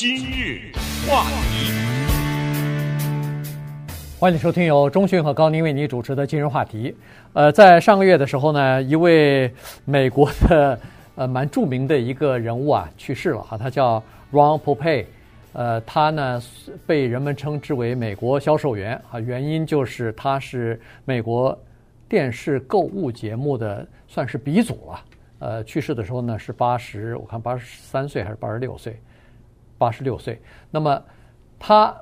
今日话题，欢迎收听由钟讯和高宁为你主持的今日话题。呃，在上个月的时候呢，一位美国的呃蛮著名的一个人物啊去世了哈，他叫 Ron Popeil，呃，他呢被人们称之为美国销售员啊，原因就是他是美国电视购物节目的算是鼻祖了。呃，去世的时候呢是八十，我看八十三岁还是八十六岁。八十六岁，那么他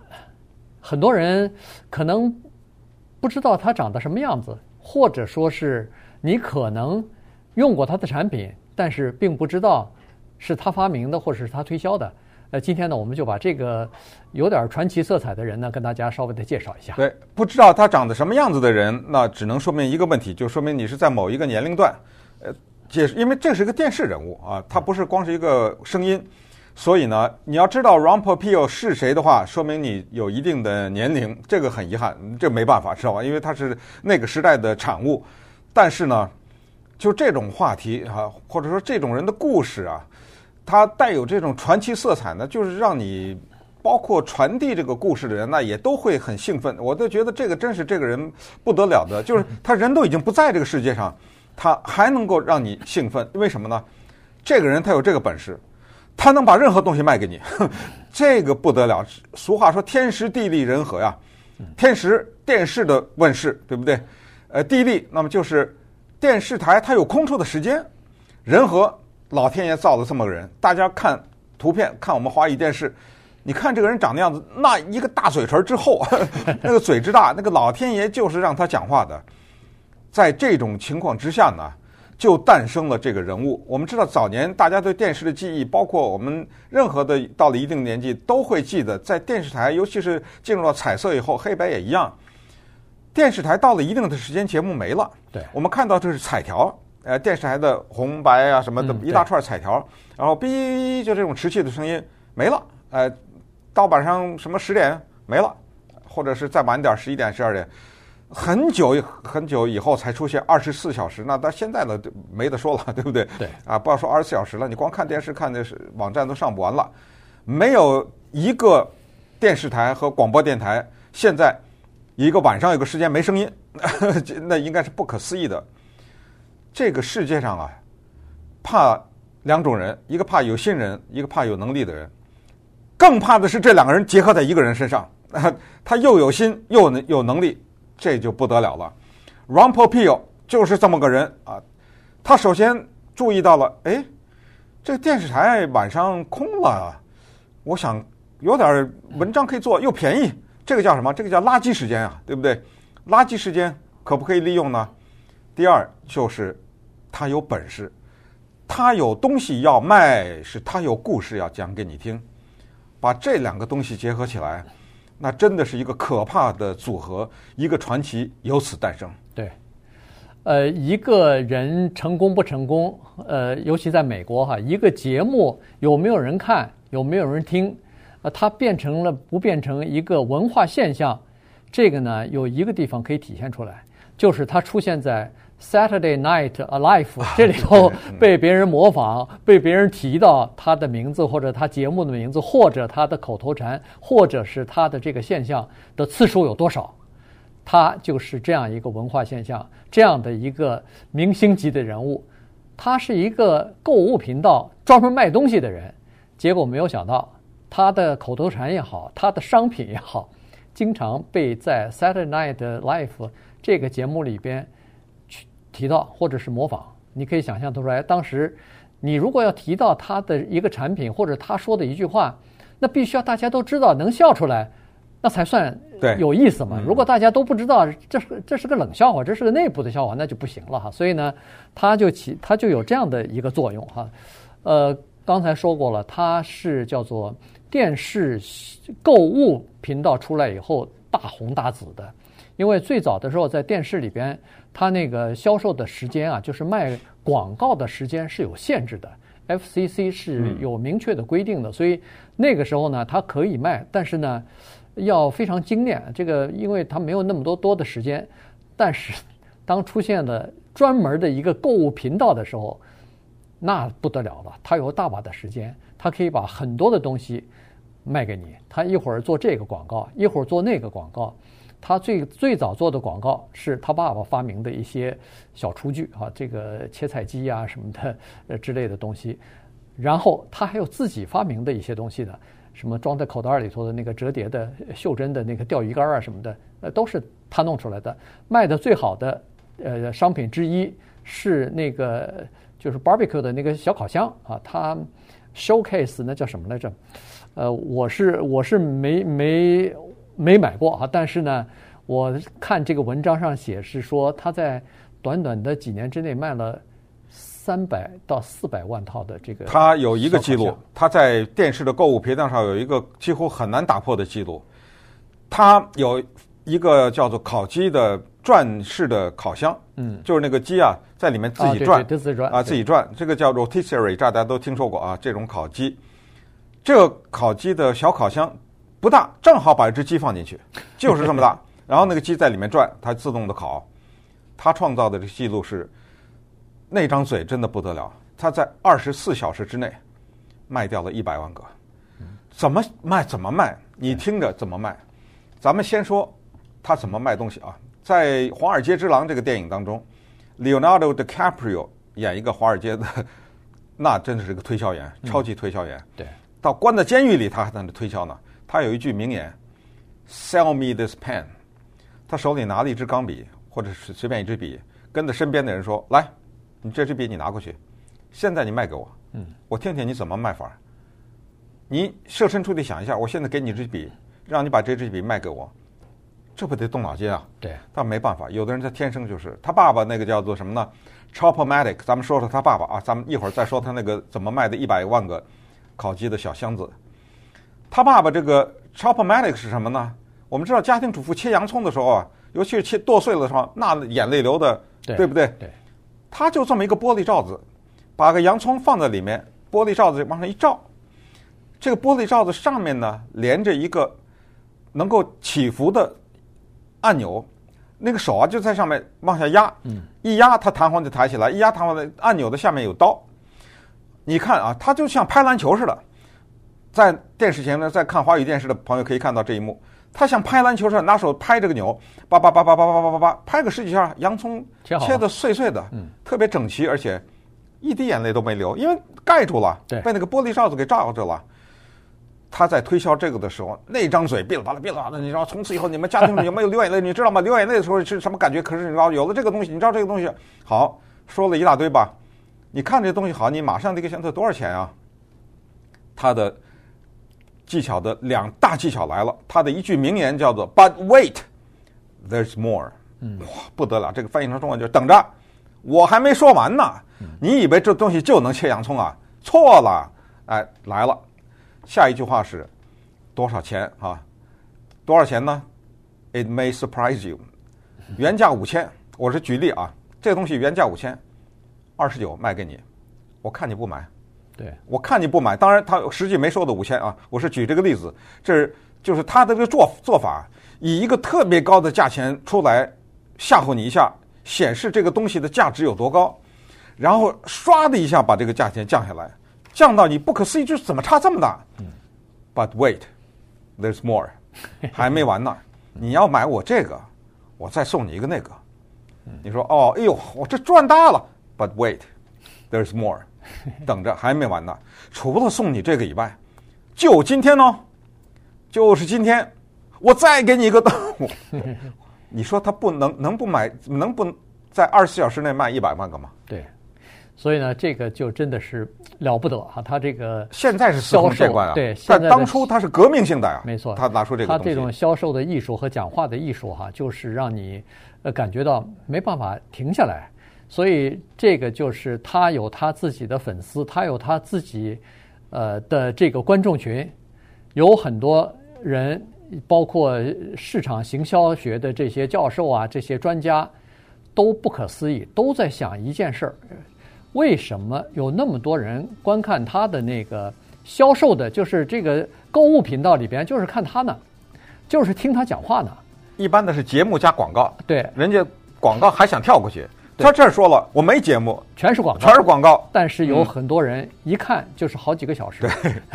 很多人可能不知道他长得什么样子，或者说是你可能用过他的产品，但是并不知道是他发明的或者是他推销的。呃，今天呢，我们就把这个有点传奇色彩的人呢，跟大家稍微的介绍一下。对，不知道他长得什么样子的人，那只能说明一个问题，就说明你是在某一个年龄段。呃，解释，因为这是一个电视人物啊，他不是光是一个声音。所以呢，你要知道 Ron Popeil 是谁的话，说明你有一定的年龄，这个很遗憾，这没办法，知道吧？因为他是那个时代的产物。但是呢，就这种话题啊，或者说这种人的故事啊，它带有这种传奇色彩呢，就是让你包括传递这个故事的人，那也都会很兴奋。我都觉得这个真是这个人不得了的，就是他人都已经不在这个世界上，他还能够让你兴奋，为什么呢？这个人他有这个本事。他能把任何东西卖给你，这个不得了。俗话说天时地利人和呀，天时电视的问世，对不对？呃，地利那么就是电视台它有空出的时间，人和老天爷造了这么个人。大家看图片，看我们华语电视，你看这个人长的样子，那一个大嘴唇之厚，那个嘴之大，那个老天爷就是让他讲话的。在这种情况之下呢，就诞生了这个人物。我们知道，早年大家对电视的记忆，包括我们任何的到了一定年纪，都会记得，在电视台，尤其是进入了彩色以后，黑白也一样。电视台到了一定的时间，节目没了。对，我们看到这是彩条，呃，电视台的红白啊什么的一大串彩条，然后哔，就这种持续的声音没了。呃，到晚上什么十点没了，或者是再晚点十一点、十二点。很久很久以后才出现二十四小时，那到现在呢，没得说了，对不对？对啊，不要说二十四小时了，你光看电视看的是网站都上不完了。没有一个电视台和广播电台现在一个晚上有个时间没声音，那应该是不可思议的。这个世界上啊，怕两种人，一个怕有心人，一个怕有能力的人，更怕的是这两个人结合在一个人身上，他又有心又能有能力。这就不得了了，Ron Popeil 就是这么个人啊。他首先注意到了，哎，这电视台晚上空了，我想有点文章可以做，又便宜。这个叫什么？这个叫垃圾时间啊，对不对？垃圾时间可不可以利用呢？第二就是他有本事，他有东西要卖，是他有故事要讲给你听，把这两个东西结合起来。那真的是一个可怕的组合，一个传奇由此诞生。对，呃，一个人成功不成功，呃，尤其在美国哈，一个节目有没有人看，有没有人听，呃，它变成了不变成一个文化现象，这个呢，有一个地方可以体现出来，就是它出现在。Saturday Night Alive 这里头被别人模仿，被别人提到他的名字，或者他节目的名字，或者他的口头禅，或者是他的这个现象的次数有多少，他就是这样一个文化现象，这样的一个明星级的人物。他是一个购物频道专门卖东西的人，结果没有想到他的口头禅也好，他的商品也好，经常被在 Saturday Night Live 这个节目里边。提到或者是模仿，你可以想象得出来。当时，你如果要提到他的一个产品或者他说的一句话，那必须要大家都知道，能笑出来，那才算有意思嘛。如果大家都不知道，这是这是个冷笑话，这是个内部的笑话，那就不行了哈。所以呢，他就起他就有这样的一个作用哈。呃，刚才说过了，它是叫做电视购物频道出来以后大红大紫的。因为最早的时候，在电视里边，它那个销售的时间啊，就是卖广告的时间是有限制的，FCC 是有明确的规定的，所以那个时候呢，它可以卖，但是呢，要非常精炼。这个，因为它没有那么多多的时间。但是，当出现了专门的一个购物频道的时候，那不得了了，它有大把的时间，它可以把很多的东西卖给你，它一会儿做这个广告，一会儿做那个广告。他最最早做的广告是他爸爸发明的一些小厨具啊，这个切菜机啊什么的呃之类的东西。然后他还有自己发明的一些东西的，什么装在口袋里头的那个折叠的袖珍的那个钓鱼竿啊什么的，呃，都是他弄出来的。卖的最好的呃商品之一是那个就是 barbecue 的那个小烤箱啊，他 showcase 那叫什么来着？呃，我是我是没没。没买过啊，但是呢，我看这个文章上写是说他在短短的几年之内卖了三百到四百万套的这个。他有一个记录，他在电视的购物频道上有一个几乎很难打破的记录。他有一个叫做烤鸡的转式的烤箱，嗯，就是那个鸡啊在里面自己转，啊，自己转啊，自己转，这个叫 rotisserie，大家都听说过啊，这种烤鸡，这个烤鸡的小烤箱。不大，正好把一只鸡放进去，就是这么大。然后那个鸡在里面转，它自动的烤。他创造的这个记录是，那张嘴真的不得了。他在二十四小时之内卖掉了一百万个。怎么卖？怎么卖？你听着怎么卖？咱们先说他怎么卖东西啊。在《华尔街之狼》这个电影当中，Leonardo DiCaprio 演一个华尔街的，那真的是个推销员，超级推销员。对，到关在监狱里，他还在那推销呢。他有一句名言：“Sell me this pen。”他手里拿了一支钢笔，或者是随便一支笔，跟着身边的人说：“来，你这支笔你拿过去，现在你卖给我，嗯，我听听你怎么卖法。你设身处地想一下，我现在给你这支笔，让你把这支笔卖给我，这不得动脑筋啊？对，但没办法，有的人他天生就是。他爸爸那个叫做什么呢？Chop-O-Matic。咱们说说他爸爸啊，咱们一会儿再说他那个怎么卖的一百万个烤鸡的小箱子。他爸爸这个 Chop-O-Matic 是什么呢？我们知道家庭主妇切洋葱的时候啊，尤其是切剁碎了的时候，那眼泪流的，对，对不对？对。他就这么一个玻璃罩子，把个洋葱放在里面，玻璃罩子往上一罩，这个玻璃罩子上面呢连着一个能够起伏的按钮，那个手啊就在上面往下压，嗯，一压它弹簧就抬起来，一压弹簧的按钮的下面有刀。你看啊，它就像拍篮球似的。在电视前呢，在看华语电视的朋友可以看到这一幕，他像拍篮球似的，拿手拍这个钮，叭叭叭叭叭叭叭叭叭，拍个十几下，洋葱切的碎碎的，嗯，特别整齐，而且一滴眼泪都没流，因为盖住了，对，被那个玻璃罩子给罩着了。他在推销这个的时候，那张嘴哔了吧了闭了吧啦，你知道，从此以后你们家庭里有没有流眼泪？你知道吗？流眼泪的时候是什么感觉？可是你知道，有了这个东西，你知道这个东西好，说了一大堆吧？你看这东西好，你马上这个箱子多少钱啊？他的。技巧的两大技巧来了，他的一句名言叫做 “But wait, there's more”。嗯，哇，不得了！这个翻译成中文就是“等着，我还没说完呢。”你以为这东西就能切洋葱啊？错了！哎，来了，下一句话是多少钱啊？多少钱呢？It may surprise you。原价五千，我是举例啊，这个东西原价五千，二十九卖给你，我看你不买。对，我看你不买，当然他实际没收的五千啊，我是举这个例子，这是就是他的这个做做法，以一个特别高的价钱出来吓唬你一下，显示这个东西的价值有多高，然后唰的一下把这个价钱降下来，降到你不可思议，就是怎么差这么大？嗯，But wait, there's more，还没完呢，你要买我这个，我再送你一个那个，你说哦，哎呦，我这赚大了，But wait, there's more。等着，还没完呢！除了送你这个以外，就今天呢，就是今天，我再给你一个灯。你说他不能能不买，能不在二十四小时内卖一百万个吗？对，所以呢，这个就真的是了不得哈！他这个现在是司空见惯啊，对，但当初他是革命性的呀，没错，他拿出这个东西，他这种销售的艺术和讲话的艺术哈，就是让你呃感觉到没办法停下来。所以这个就是他有他自己的粉丝，他有他自己呃的这个观众群，有很多人，包括市场行销学的这些教授啊，这些专家都不可思议，都在想一件事儿：为什么有那么多人观看他的那个销售的，就是这个购物频道里边，就是看他呢，就是听他讲话呢？一般的是节目加广告，对，人家广告还想跳过去。他这儿说了，我没节目，全是广告，全是广告。但是有很多人一看就是好几个小时，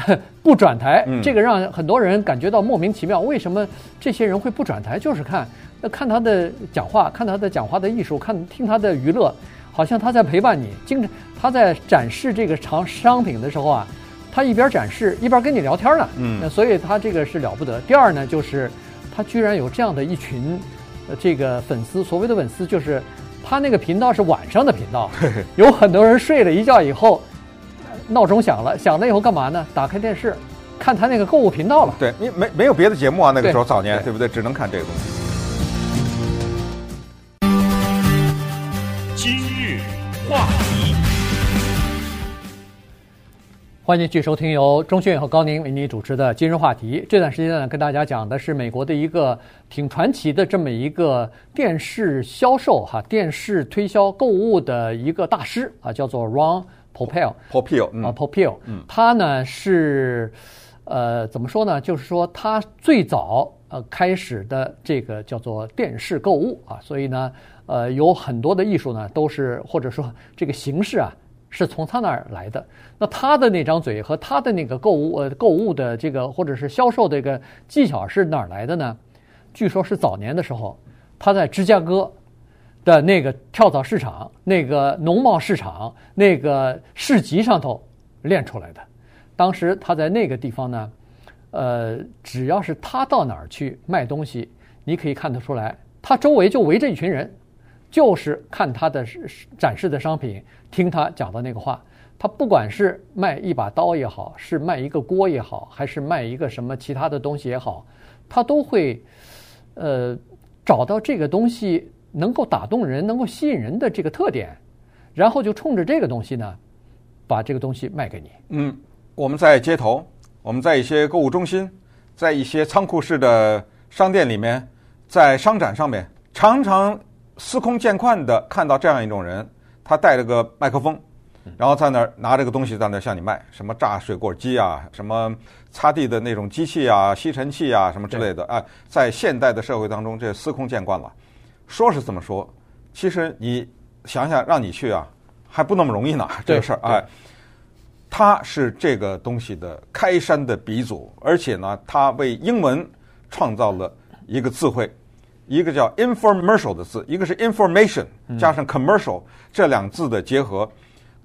对，不转台，这个让很多人感觉到莫名其妙。为什么这些人会不转台？就是看，那看他的讲话，看他的讲话的艺术，看听他的娱乐，好像他在陪伴你。经常他在展示这个长商品的时候啊，他一边展示一边跟你聊天呢。嗯，所以他这个是了不得。第二呢，就是他居然有这样的一群。这个粉丝，所谓的粉丝就是，他那个频道是晚上的频道，有很多人睡了一觉以后，闹钟响了，响了以后干嘛呢？打开电视，看他那个购物频道了。对，你没没有别的节目啊？那个时候早年对，对不对？只能看这个东西。今日话欢迎继续收听由钟迅和高宁为您主持的今日话题。这段时间呢，跟大家讲的是美国的一个挺传奇的这么一个电视销售哈，电视推销购物的一个大师啊，叫做 Ron 啊，Popeil。嗯，他呢是呃怎么说呢？就是说他最早呃开始的这个叫做电视购物啊，所以呢呃有很多的艺术呢都是或者说这个形式啊。是从他那儿来的。那他的那张嘴和他的那个购物呃购物的这个或者是销售的这个技巧是哪儿来的呢？据说是早年的时候，他在芝加哥的那个跳蚤市场、那个农贸市场、那个市集上头练出来的。当时他在那个地方呢，呃，只要是他到哪儿去卖东西，你可以看得出来，他周围就围着一群人。就是看他的展示的商品，听他讲的那个话。他不管是卖一把刀也好，是卖一个锅也好，还是卖一个什么其他的东西也好，他都会，呃，找到这个东西能够打动人、能够吸引人的这个特点，然后就冲着这个东西呢，把这个东西卖给你。嗯，我们在街头，我们在一些购物中心，在一些仓库式的商店里面，在商展上面，常常。司空见惯的看到这样一种人，他带着个麦克风，然后在那儿拿着个东西在那儿向你卖，什么榨水果机啊，什么擦地的那种机器啊，吸尘器啊，什么之类的哎，在现代的社会当中，这司空见惯了。说是这么说，其实你想想，让你去啊，还不那么容易呢。这个事儿，哎，他是这个东西的开山的鼻祖，而且呢，他为英文创造了一个词汇。一个叫 “informercial” 的字，一个是 information 加上 commercial 这两字的结合。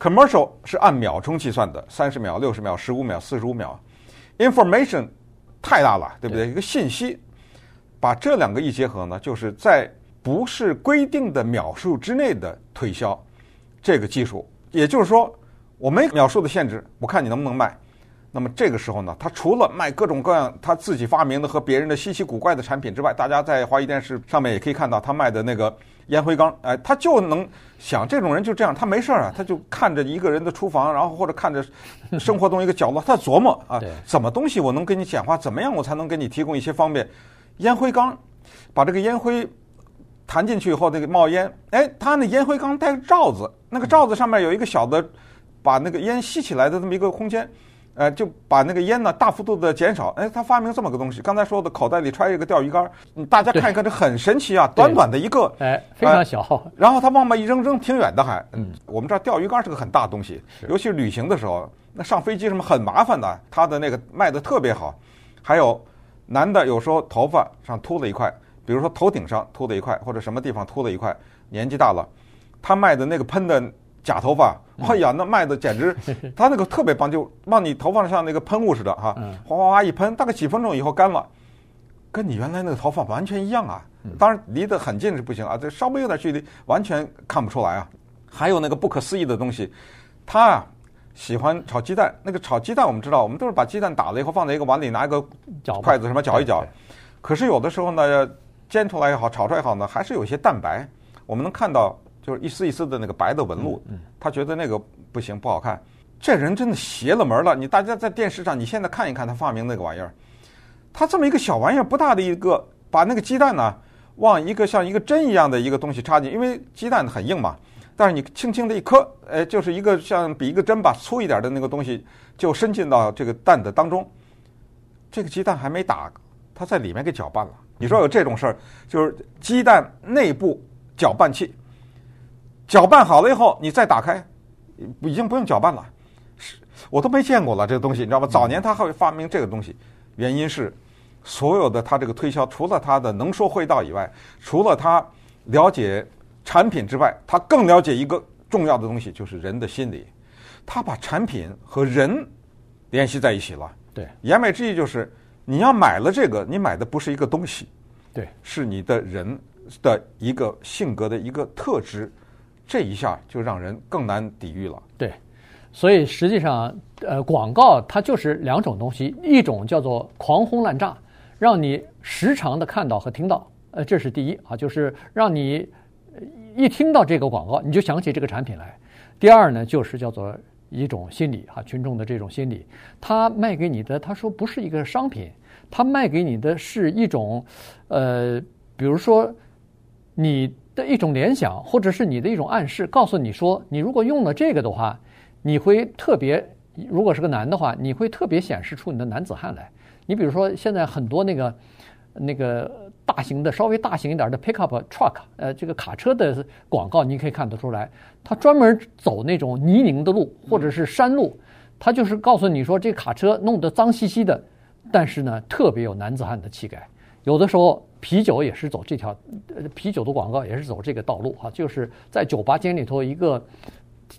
commercial 是按秒钟计算的，三十秒、六十秒、十五秒、四十五秒。information 太大了，对不对？一个信息，把这两个一结合呢，就是在不是规定的秒数之内的推销这个技术。也就是说，我没秒数的限制，我看你能不能卖。那么这个时候呢，他除了卖各种各样他自己发明的和别人的稀奇古怪的产品之外，大家在华谊电视上面也可以看到他卖的那个烟灰缸。哎，他就能想这种人就这样，他没事儿啊，他就看着一个人的厨房，然后或者看着生活中一个角落，他琢磨啊，怎么东西我能给你简化，怎么样我才能给你提供一些方便？烟灰缸，把这个烟灰弹进去以后，那个冒烟，哎，他那烟灰缸带个罩子，那个罩子上面有一个小的，把那个烟吸起来的这么一个空间。呃，就把那个烟呢大幅度的减少。哎，他发明这么个东西。刚才说的口袋里揣一个钓鱼竿，大家看一看，这很神奇啊！短短的一个，哎，非常小。呃、然后他往外一扔，扔挺远的还。嗯，我们这儿钓鱼竿是个很大的东西，尤其是旅行的时候，那上飞机什么很麻烦的。他的那个卖的特别好。还有男的有时候头发上秃了一块，比如说头顶上秃了一块，或者什么地方秃了一块，年纪大了，他卖的那个喷的。假头发，哎呀，那卖的简直，他那个特别棒，就往你头发上那个喷雾似的哈，哗哗哗一喷，大概几分钟以后干了，跟你原来那个头发完全一样啊。当然离得很近是不行啊，这稍微有点距离完全看不出来啊。还有那个不可思议的东西，他啊喜欢炒鸡蛋，那个炒鸡蛋我们知道，我们都是把鸡蛋打了以后放在一个碗里，拿一个筷子什么搅一搅。可是有的时候呢，煎出来也好，炒出来也好呢，还是有一些蛋白，我们能看到。就是一丝一丝的那个白的纹路，他觉得那个不行，不好看。这人真的邪了门了！你大家在电视上，你现在看一看他发明那个玩意儿，他这么一个小玩意儿，不大的一个，把那个鸡蛋呢往一个像一个针一样的一个东西插进，因为鸡蛋很硬嘛。但是你轻轻的一磕，哎，就是一个像比一个针吧粗一点的那个东西，就伸进到这个蛋的当中。这个鸡蛋还没打，他在里面给搅拌了。你说有这种事儿，就是鸡蛋内部搅拌器。搅拌好了以后，你再打开，已经不用搅拌了。是，我都没见过了这个东西，你知道吧？早年他会发明这个东西，原因是所有的他这个推销，除了他的能说会道以外，除了他了解产品之外，他更了解一个重要的东西，就是人的心理。他把产品和人联系在一起了。对，言外之意就是，你要买了这个，你买的不是一个东西，对，是你的人的一个性格的一个特质，这一下就让人更难抵御了。对，所以实际上，呃，广告它就是两种东西，一种叫做狂轰滥炸，让你时常的看到和听到，呃，这是第一啊，就是让你一听到这个广告，你就想起这个产品来。第二呢，就是叫做。一种心理哈，群众的这种心理，他卖给你的，他说不是一个商品，他卖给你的是一种，呃，比如说你的一种联想，或者是你的一种暗示，告诉你说，你如果用了这个的话，你会特别，如果是个男的话，你会特别显示出你的男子汉来。你比如说现在很多那个那个。大型的、稍微大型一点的 pickup truck，呃，这个卡车的广告你可以看得出来，它专门走那种泥泞的路或者是山路，它就是告诉你说这卡车弄得脏兮兮的，但是呢特别有男子汉的气概。有的时候啤酒也是走这条，呃，啤酒的广告也是走这个道路哈，就是在酒吧间里头一个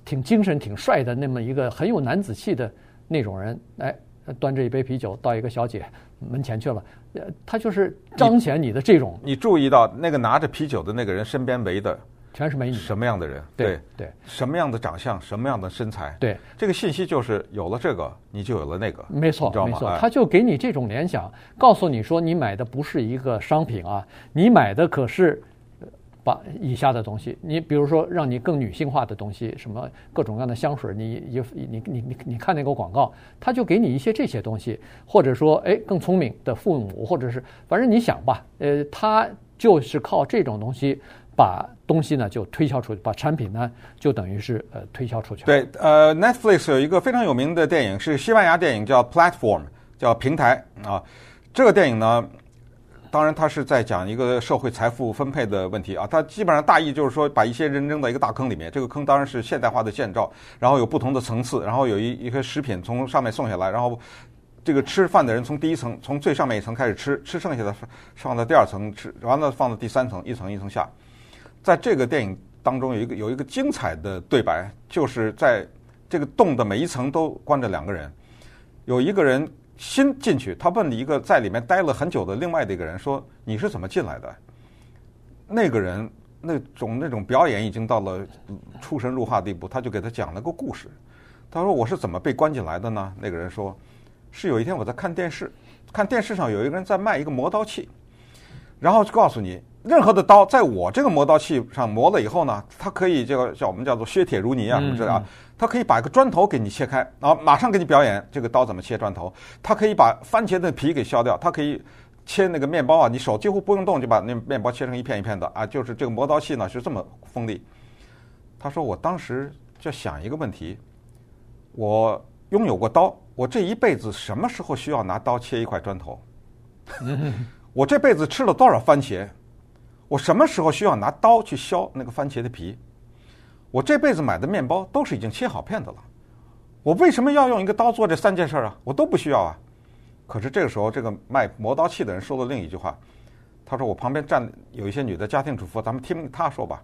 挺精神、挺帅的那么一个很有男子气的那种人，哎，端着一杯啤酒到一个小姐门前去了。呃他就是彰显你的这种。你注意到那个拿着啤酒的那个人身边围的全是美女，什么样的人？对对，什么样的长相，什么样的身材？对，这个信息就是有了这个，你就有了那个。没错？没错，他就给你这种联想，告诉你说你买的不是一个商品啊，你买的可是。把以下的东西，你比如说让你更女性化的东西，什么各种各样的香水，你你你你你你看那个广告，他就给你一些这些东西，或者说哎更聪明的父母，或者是反正你想吧，呃，他就是靠这种东西把东西呢就推销出去，把产品呢就等于是呃推销出去。对，呃，Netflix 有一个非常有名的电影是西班牙电影叫 Platform，叫平台啊，这个电影呢。当然，它是在讲一个社会财富分配的问题啊。它基本上大意就是说，把一些人扔到一个大坑里面。这个坑当然是现代化的建造，然后有不同的层次，然后有一一些食品从上面送下来，然后这个吃饭的人从第一层，从最上面一层开始吃，吃剩下的放到第二层吃，完了放到第三层，一层一层下。在这个电影当中，有一个有一个精彩的对白，就是在这个洞的每一层都关着两个人，有一个人。新进去，他问一个在里面待了很久的另外的一个人说：“你是怎么进来的？”那个人那种那种表演已经到了出神入化地步，他就给他讲了个故事。他说：“我是怎么被关进来的呢？”那个人说：“是有一天我在看电视，看电视上有一个人在卖一个磨刀器，然后就告诉你，任何的刀在我这个磨刀器上磨了以后呢，它可以这个叫我们叫做削铁如泥啊什么之类啊。”它可以把一个砖头给你切开，然后马上给你表演这个刀怎么切砖头。它可以把番茄的皮给削掉，它可以切那个面包啊，你手几乎不用动就把那面包切成一片一片的啊。就是这个磨刀器呢是这么锋利。他说：“我当时就想一个问题，我拥有过刀，我这一辈子什么时候需要拿刀切一块砖头？我这辈子吃了多少番茄？我什么时候需要拿刀去削那个番茄的皮？”我这辈子买的面包都是已经切好片的了，我为什么要用一个刀做这三件事啊？我都不需要啊。可是这个时候，这个卖磨刀器的人说了另一句话，他说：“我旁边站有一些女的家庭主妇，咱们听她说吧。”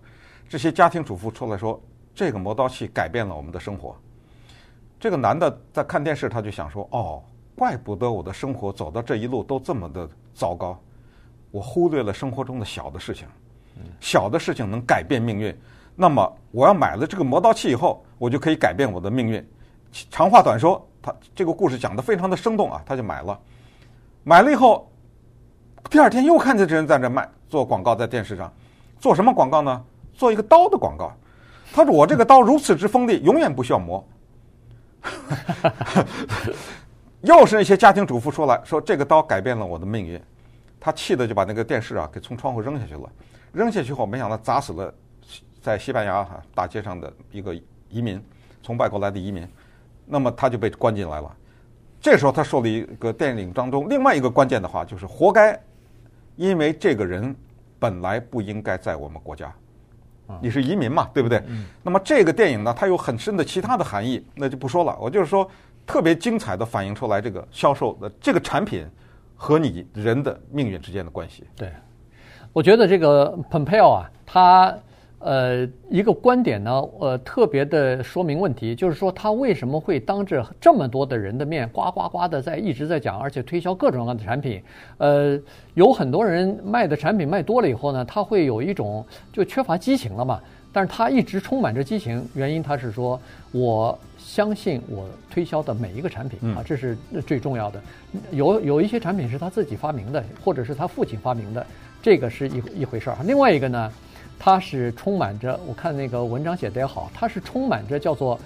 这些家庭主妇出来说：“这个磨刀器改变了我们的生活。”这个男的在看电视，他就想说：“哦，怪不得我的生活走到这一路都这么的糟糕，我忽略了生活中的小的事情，小的事情能改变命运。”那么我要买了这个磨刀器以后，我就可以改变我的命运。长话短说，他这个故事讲得非常的生动啊，他就买了。买了以后，第二天又看见这人在这卖做广告，在电视上做什么广告呢？做一个刀的广告。他说：“我这个刀如此之锋利，永远不需要磨。”又是那些家庭主妇说来说这个刀改变了我的命运，他气得就把那个电视啊给从窗户扔下去了。扔下去后，没想到砸死了。在西班牙哈大街上的一个移民，从外国来的移民，那么他就被关进来了。这时候他说了一个电影当中另外一个关键的话，就是活该，因为这个人本来不应该在我们国家。你是移民嘛，对不对？嗯、那么这个电影呢，它有很深的其他的含义，那就不说了。我就是说，特别精彩的反映出来这个销售的这个产品和你人的命运之间的关系。对，我觉得这个 Pompeo 啊，他。呃，一个观点呢，呃，特别的说明问题，就是说他为什么会当着这么多的人的面，呱呱呱的在一直在讲，而且推销各种各样的产品。呃，有很多人卖的产品卖多了以后呢，他会有一种就缺乏激情了嘛。但是他一直充满着激情，原因他是说，我相信我推销的每一个产品啊，这是最重要的。有有一些产品是他自己发明的，或者是他父亲发明的，这个是一一回事儿。另外一个呢？它是充满着，我看那个文章写得也好，它是充满着叫做，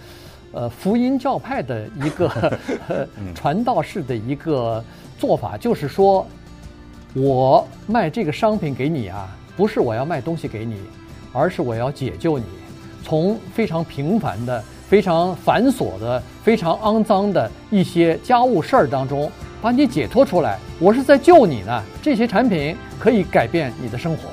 呃，福音教派的一个 传道式的一个做法，就是说，我卖这个商品给你啊，不是我要卖东西给你，而是我要解救你，从非常平凡的、非常繁琐的、非常肮脏的一些家务事儿当中，把你解脱出来。我是在救你呢，这些产品可以改变你的生活。